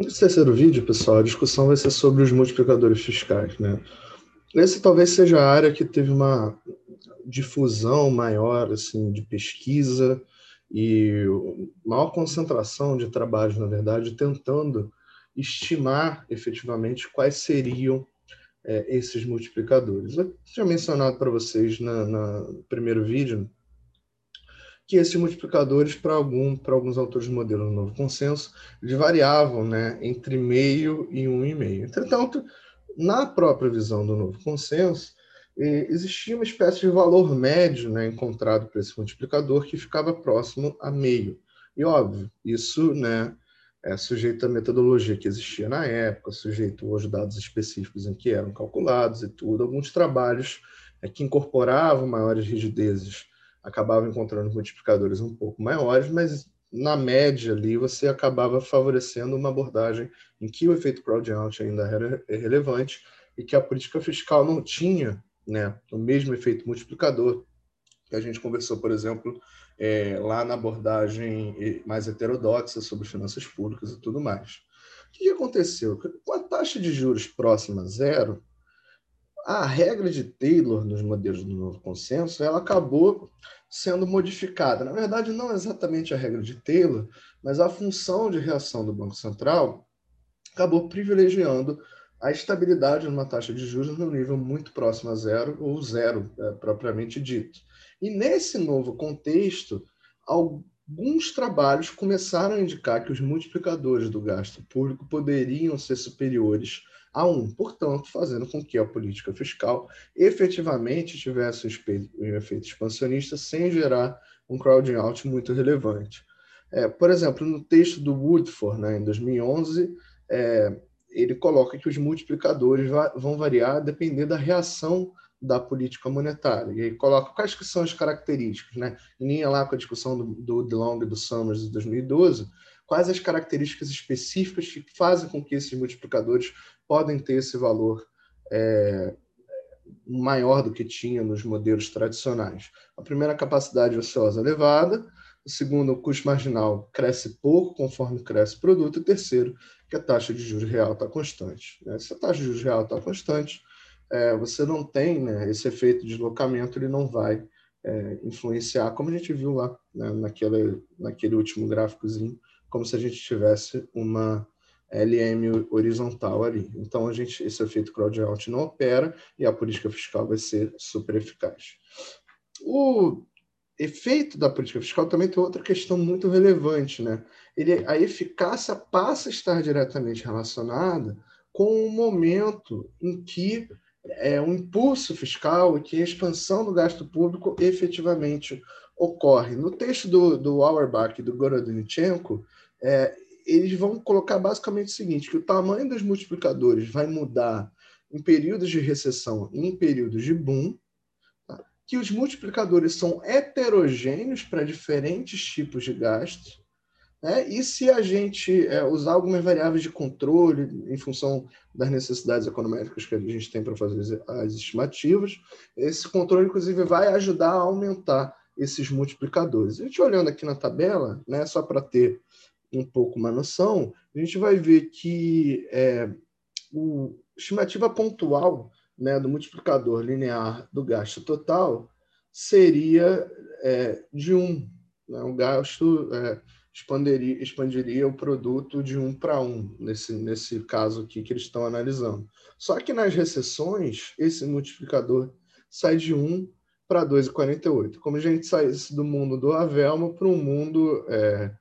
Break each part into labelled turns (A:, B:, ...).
A: No terceiro vídeo, pessoal, a discussão vai ser sobre os multiplicadores fiscais. Né? Esse talvez seja a área que teve uma difusão maior assim, de pesquisa e maior concentração de trabalhos, na verdade, tentando estimar efetivamente quais seriam é, esses multiplicadores. Eu tinha mencionado para vocês na, na, no primeiro vídeo que esses multiplicadores, para algum, alguns autores do modelo do novo consenso, eles variavam né, entre meio e um e meio. Entretanto, na própria visão do novo consenso, existia uma espécie de valor médio né, encontrado para esse multiplicador que ficava próximo a meio. E, óbvio, isso né, é sujeito à metodologia que existia na época, sujeito aos dados específicos em que eram calculados e tudo. Alguns trabalhos é, que incorporavam maiores rigidezes acabavam encontrando multiplicadores um pouco maiores, mas na média ali você acabava favorecendo uma abordagem em que o efeito crowd-out ainda era relevante e que a política fiscal não tinha né, o mesmo efeito multiplicador que a gente conversou, por exemplo, é, lá na abordagem mais heterodoxa sobre finanças públicas e tudo mais. O que aconteceu? Com a taxa de juros próxima a zero, a regra de Taylor nos modelos do novo consenso ela acabou sendo modificada. Na verdade, não exatamente a regra de Taylor, mas a função de reação do Banco Central acabou privilegiando a estabilidade numa taxa de juros no nível muito próximo a zero, ou zero, é, propriamente dito. E nesse novo contexto, alguns trabalhos começaram a indicar que os multiplicadores do gasto público poderiam ser superiores a 1, portanto, fazendo com que a política fiscal efetivamente tivesse um efeito expansionista sem gerar um crowding out muito relevante. É, por exemplo, no texto do Woodford, né, em 2011, é, ele coloca que os multiplicadores vão variar dependendo da reação da política monetária. E aí coloca quais que são as características, né? Em linha lá com a discussão do, do DeLong e do Summers de 2012, quais as características específicas que fazem com que esses multiplicadores podem ter esse valor é, maior do que tinha nos modelos tradicionais. A primeira, a capacidade ociosa elevada. O segundo, o custo marginal cresce pouco conforme cresce o produto. E o terceiro, que a taxa de juros real está constante. Né? Se a taxa de juros real está constante, é, você não tem né, esse efeito de deslocamento, ele não vai é, influenciar, como a gente viu lá né, naquele, naquele último gráficozinho, como se a gente tivesse uma LM horizontal ali. Então, a gente, esse efeito crowd-out não opera e a política fiscal vai ser super eficaz. O efeito da política fiscal também tem outra questão muito relevante, né? Ele, a eficácia passa a estar diretamente relacionada com o momento em que é um impulso fiscal e que a expansão do gasto público efetivamente ocorre. No texto do, do Auerbach e do Gorodnichenko, é, eles vão colocar basicamente o seguinte, que o tamanho dos multiplicadores vai mudar em períodos de recessão e em períodos de boom, tá? que os multiplicadores são heterogêneos para diferentes tipos de gastos, né? e se a gente é, usar algumas variáveis de controle em função das necessidades econômicas que a gente tem para fazer as estimativas, esse controle, inclusive, vai ajudar a aumentar esses multiplicadores. A gente olhando aqui na tabela, né, só para ter um pouco uma noção, a gente vai ver que é, o estimativa pontual né, do multiplicador linear do gasto total seria é, de 1. Né? O gasto é, expandiria, expandiria o produto de 1 para 1, nesse, nesse caso aqui que eles estão analisando. Só que nas recessões, esse multiplicador sai de 1 para 2,48. Como a gente saísse do mundo do Avelmo para um mundo é,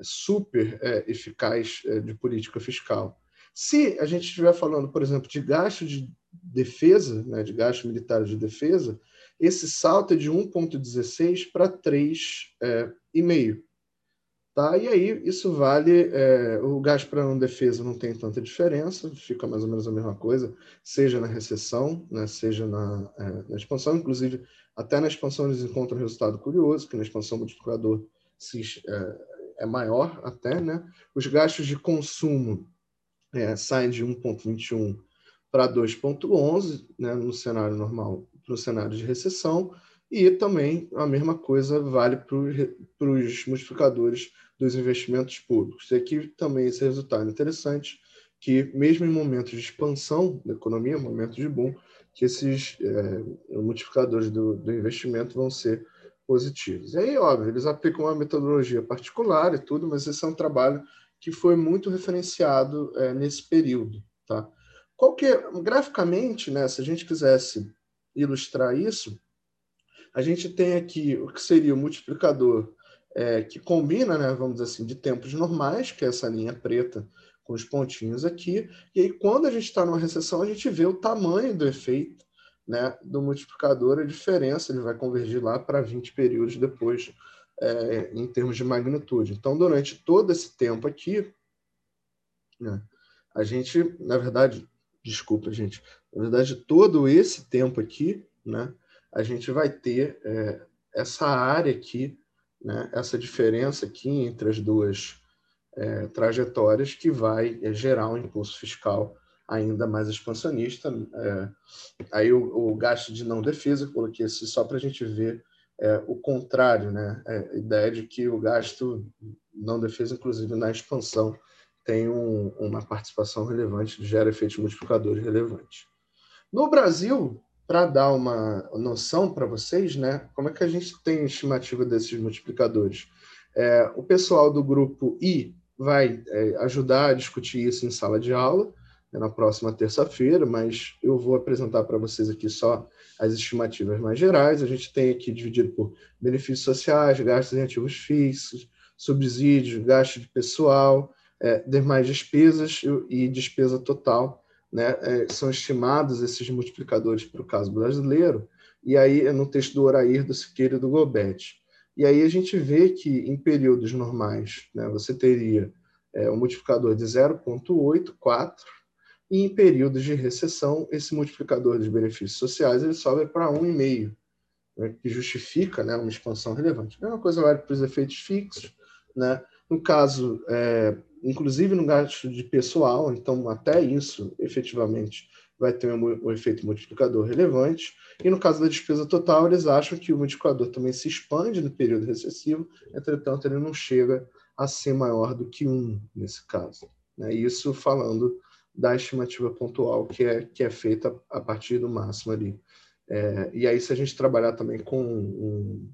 A: super é, eficaz é, de política fiscal. Se a gente estiver falando, por exemplo, de gasto de defesa, né, de gasto militar de defesa, esse salto é de 1,16 para 3,5. Tá? E aí, isso vale. É, o gasto para não defesa não tem tanta diferença, fica mais ou menos a mesma coisa, seja na recessão, né, seja na, é, na expansão. Inclusive, até na expansão eles encontram um resultado curioso, que na expansão o multiplicador se, é, é maior até, né? Os gastos de consumo é, saem de 1,21 para 2,11, né, no cenário normal, no cenário de recessão, E também a mesma coisa vale para os multiplicadores dos investimentos públicos. E aqui também esse resultado interessante, que mesmo em momentos de expansão da economia, momentos de boom, que esses é, multiplicadores do, do investimento vão ser positivos. E aí, óbvio, eles aplicam uma metodologia particular e tudo, mas esse é um trabalho que foi muito referenciado é, nesse período. Tá? Qual que é, graficamente, né, se a gente quisesse ilustrar isso, a gente tem aqui o que seria o multiplicador é, que combina, né, vamos dizer assim, de tempos normais, que é essa linha preta com os pontinhos aqui, e aí quando a gente está numa recessão, a gente vê o tamanho do efeito né, do multiplicador, a diferença, ele vai convergir lá para 20 períodos depois, é, em termos de magnitude. Então, durante todo esse tempo aqui, né, a gente, na verdade, desculpa, gente, na verdade, todo esse tempo aqui, né, a gente vai ter é, essa área aqui, né, essa diferença aqui entre as duas é, trajetórias que vai é, gerar um impulso fiscal ainda mais expansionista. É, aí o, o, gasto de não defesa, coloquei aqui só para a gente ver é, o contrário, né? É, a ideia de que o gasto não defesa, inclusive na expansão, tem um, uma participação relevante, gera efeitos multiplicadores relevantes. No Brasil, para dar uma noção para vocês, né, como é que a gente tem estimativa desses multiplicadores? É, o pessoal do grupo I vai é, ajudar a discutir isso em sala de aula, é na próxima terça-feira, mas eu vou apresentar para vocês aqui só as estimativas mais gerais. A gente tem aqui dividido por benefícios sociais, gastos em ativos fixos, subsídios, gasto de pessoal, é, demais despesas e despesa total. Né? É, são estimados esses multiplicadores para o caso brasileiro, e aí é no texto do Orair, do Siqueira e do Gobet. E aí a gente vê que em períodos normais né, você teria é, um multiplicador de 0,84, e em períodos de recessão, esse multiplicador dos benefícios sociais ele sobe para 1,5, né, que justifica né, uma expansão relevante. A mesma coisa vale para os efeitos fixos. Né? No caso, é, inclusive no gasto de pessoal, então até isso efetivamente vai ter um, um, efeito multiplicador relevante. E no caso da despesa total, eles acham que o multiplicador também se expande no período recessivo, entretanto, ele não chega a ser maior do que 1 nesse caso. Né? Isso falando da estimativa pontual que é, que é feita a partir do máximo ali. É, e aí, se a gente trabalhar também com um,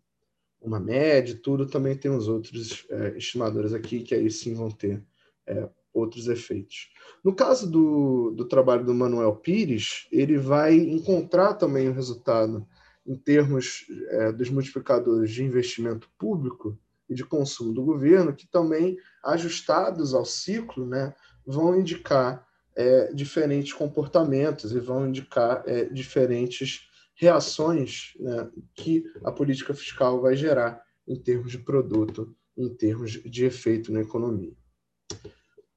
A: uma média, tudo, também tem os outros é, estimadores aqui que aí sim vão ter é, outros efeitos. No caso do, do trabalho do Manuel Pires, ele vai encontrar também o resultado em termos é, dos multiplicadores de investimento público e de consumo do governo, que também, ajustados ao ciclo, né, vão indicar é, diferentes comportamentos e vão indicar é, diferentes reações né, que a política fiscal vai gerar em termos de produto, em termos de efeito na economia.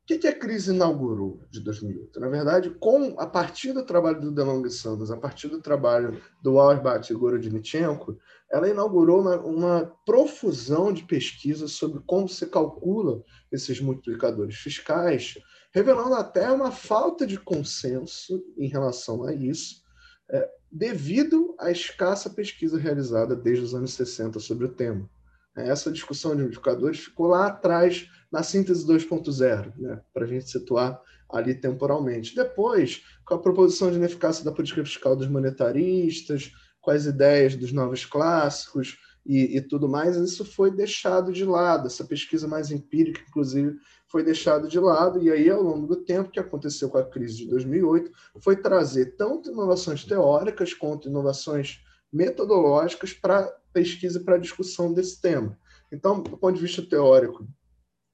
A: O que, a crise inaugurou de 2008? Na verdade, com a partir do trabalho do DeLong Sanders, a partir do trabalho do Auerbach e Gorodnichenko, ela inaugurou uma, uma, profusão de pesquisas sobre como se calcula esses multiplicadores fiscais, revelando até uma falta de consenso em relação a isso, é, devido à escassa pesquisa realizada desde os anos 60 sobre o tema. Essa discussão de indicadores ficou lá atrás, na síntese 2.0, né, para a gente situar ali temporalmente. Depois, com a proposição de ineficácia da política fiscal dos monetaristas, com as ideias dos novos clássicos, e, e, tudo mais, isso foi deixado de lado. Essa pesquisa mais empírica, inclusive, foi deixado de lado. E aí, ao longo do tempo, que aconteceu com a crise de 2008, foi trazer tanto inovações teóricas quanto inovações metodológicas para pesquisa e para discussão desse tema. Então, do ponto de vista teórico,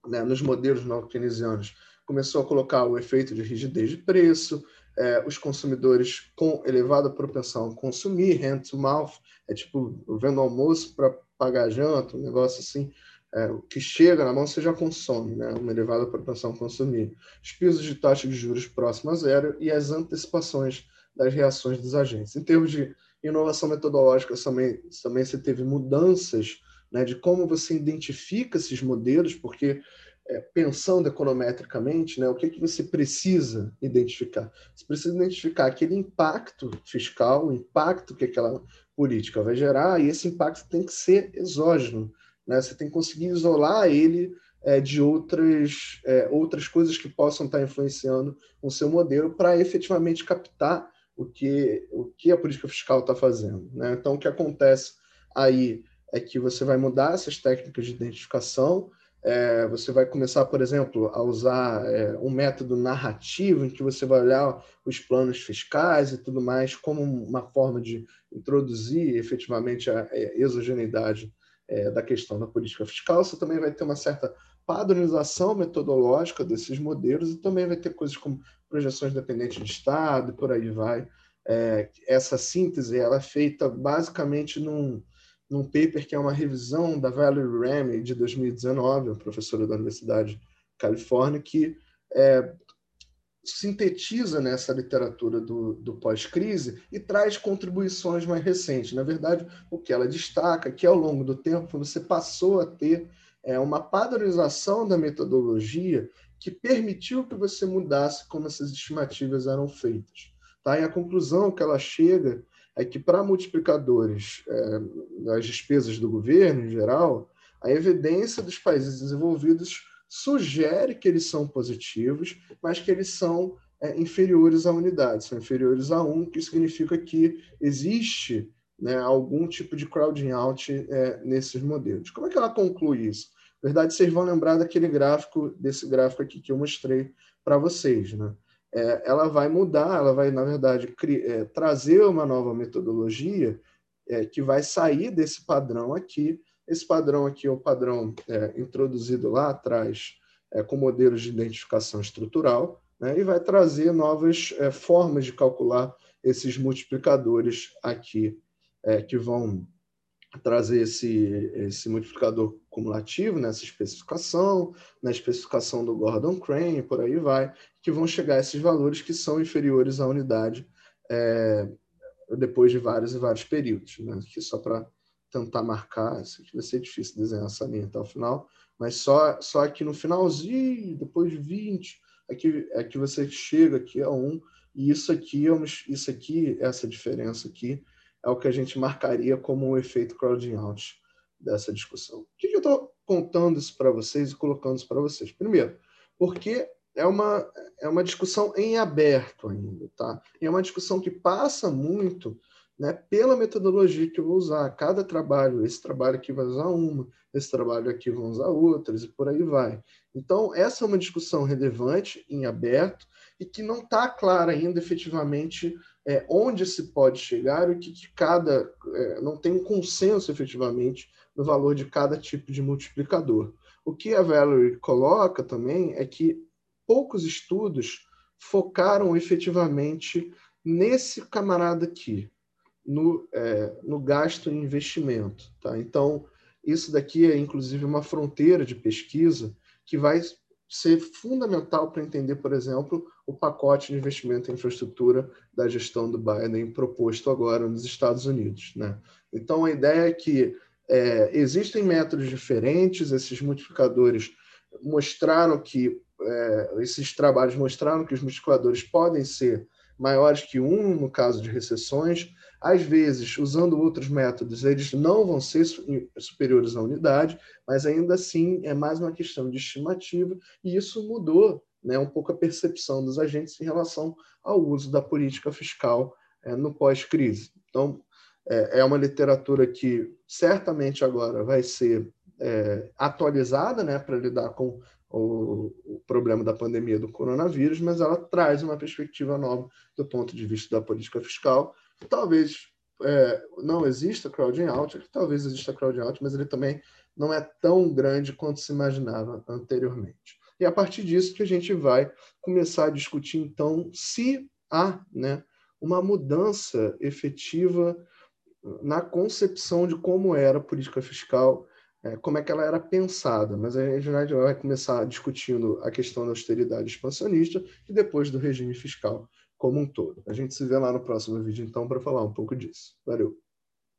A: né, nos modelos neo-keynesianos, começou a colocar o efeito de rigidez de preço, é, os consumidores com elevada propensão a consumir, hand to mouth, é tipo vendo almoço para pagar janta, um negócio assim, é, o que chega na mão você já consome, né? uma elevada propensão a consumir. Os pisos de taxa de juros próximo a zero e as antecipações das reações dos agentes. Em termos de inovação metodológica, também, também você teve mudanças né, de como você identifica esses modelos, porque é, pensando econometricamente, né, o que, que você precisa identificar? Você precisa identificar aquele impacto fiscal, o impacto que aquela política vai gerar, e esse impacto tem que ser exógeno. Né? Você tem que conseguir isolar ele é, de outras, é, outras coisas que possam estar influenciando o seu modelo para efetivamente captar o que, o que a política fiscal está fazendo. Né? Então, o que acontece aí é que você vai mudar essas técnicas de identificação, é, você vai começar, por exemplo, a usar é, um método narrativo em que você vai olhar os planos fiscais e tudo mais como uma forma de introduzir efetivamente a, a exogeneidade é, da questão da política fiscal. Você também vai ter uma certa padronização metodológica desses modelos e também vai ter coisas como projeções dependentes de Estado por aí vai. É, essa síntese ela é feita basicamente num, num paper que é uma revisão da Valerie Remy de 2019, uma professora da Universidade de Califórnia, que é, sintetiza nessa literatura do, do pós-crise e traz contribuições mais recentes. Na verdade, o que ela destaca é que ao longo do tempo você passou a ter é, uma padronização da metodologia que permitiu que você mudasse como essas estimativas eram feitas. Tá? E a conclusão que ela chega é que para multiplicadores é, das despesas do governo em geral, a evidência dos países desenvolvidos sugere que eles são positivos, mas que eles são é, inferiores à unidade, são inferiores a um, que significa que existe né, algum tipo de crowding out é, nesses modelos. Como é que ela conclui isso? Na verdade, vocês vão lembrar daquele gráfico, desse gráfico aqui que eu mostrei para vocês. Né? é, ela vai mudar, ela vai, na verdade, é, trazer uma nova metodologia é, que vai sair desse padrão aqui. Esse padrão aqui é o padrão é, introduzido lá atrás é, com modelos de identificação estrutural, né, e vai trazer novas formas de calcular esses multiplicadores aqui, que vão trazer esse, esse multiplicador cumulativo nessa especificação, na especificação do Gordon Crane, por aí vai, que vão chegar a esses valores que são inferiores à unidade é, depois de vários e vários períodos. Né? Aqui só para tentar marcar, isso aqui vai ser difícil desenhar essa linha até o final, mas só, só aqui no finalzinho, depois de 20, aqui, é que você chega aqui a 1, e isso aqui, é isso aqui, essa diferença aqui, é o que a gente marcaria como um efeito crowding out dessa discussão. Por que eu estou contando isso para vocês e colocando isso para vocês? Primeiro, porque é uma, é uma discussão em aberto ainda, tá? E é uma discussão que passa muito né, pela metodologia que eu vou usar. Cada trabalho, esse trabalho aqui vai usar uma, esse trabalho aqui vai usar outras, e por aí vai. Então, essa é uma discussão relevante, em aberto, e que não está clara ainda efetivamente é, onde se pode chegar e que, que cada. É, não tem um consenso efetivamente no valor de cada tipo de multiplicador. O que a Valerie coloca também é que poucos estudos focaram efetivamente nesse camarada aqui, no, é, no gasto em investimento. Tá? Então, isso daqui é inclusive uma fronteira de pesquisa que vai ser fundamental para entender, por exemplo, o pacote de investimento em infraestrutura da gestão do Biden proposto agora nos Estados Unidos. Né? Então, a ideia é que é, existem métodos diferentes, esses multiplicadores mostraram que, é, esses trabalhos mostraram que os multiplicadores podem ser maiores que um no caso de recessões, às vezes, usando outros métodos, eles não vão ser superiores à unidade, mas ainda assim é mais uma questão de estimativa, e isso mudou né, um pouco a percepção dos agentes em relação ao uso da política fiscal é, no pós-crise. Então, é, é, uma literatura que certamente agora vai ser é, atualizada né, para lidar com o, o, problema da pandemia do coronavírus, mas ela traz uma perspectiva nova do ponto de vista da política fiscal talvez é, não exista crowding out, talvez exista crowding out, mas ele também não é tão grande quanto se imaginava anteriormente. E a partir disso que a gente vai começar a discutir, então, se há né, uma mudança efetiva na concepção de como era a política fiscal, é, como é que ela era pensada. Mas a gente vai começar discutindo a questão da austeridade expansionista e depois do regime fiscal como um todo. A gente se vê lá no próximo vídeo, então, para falar um pouco disso. Valeu!